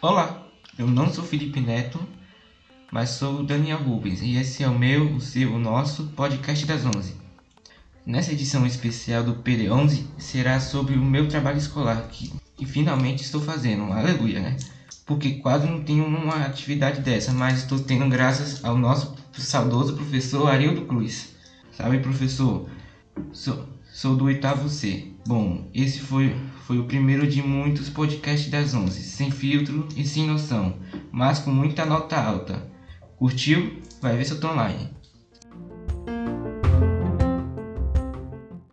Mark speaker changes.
Speaker 1: Olá, eu não sou Felipe Neto, mas sou Daniel Rubens e esse é o meu, o seu, o nosso podcast das 11. Nessa edição especial do PD11 será sobre o meu trabalho escolar que, que finalmente estou fazendo, aleluia, né? Porque quase não tenho uma atividade dessa, mas estou tendo graças ao nosso saudoso professor Arildo Cruz. Sabe, professor? Sou, sou do oitavo C. Bom, esse foi, foi o primeiro de muitos podcasts das 11, sem filtro e sem noção, mas com muita nota alta. Curtiu? Vai ver se eu tô online.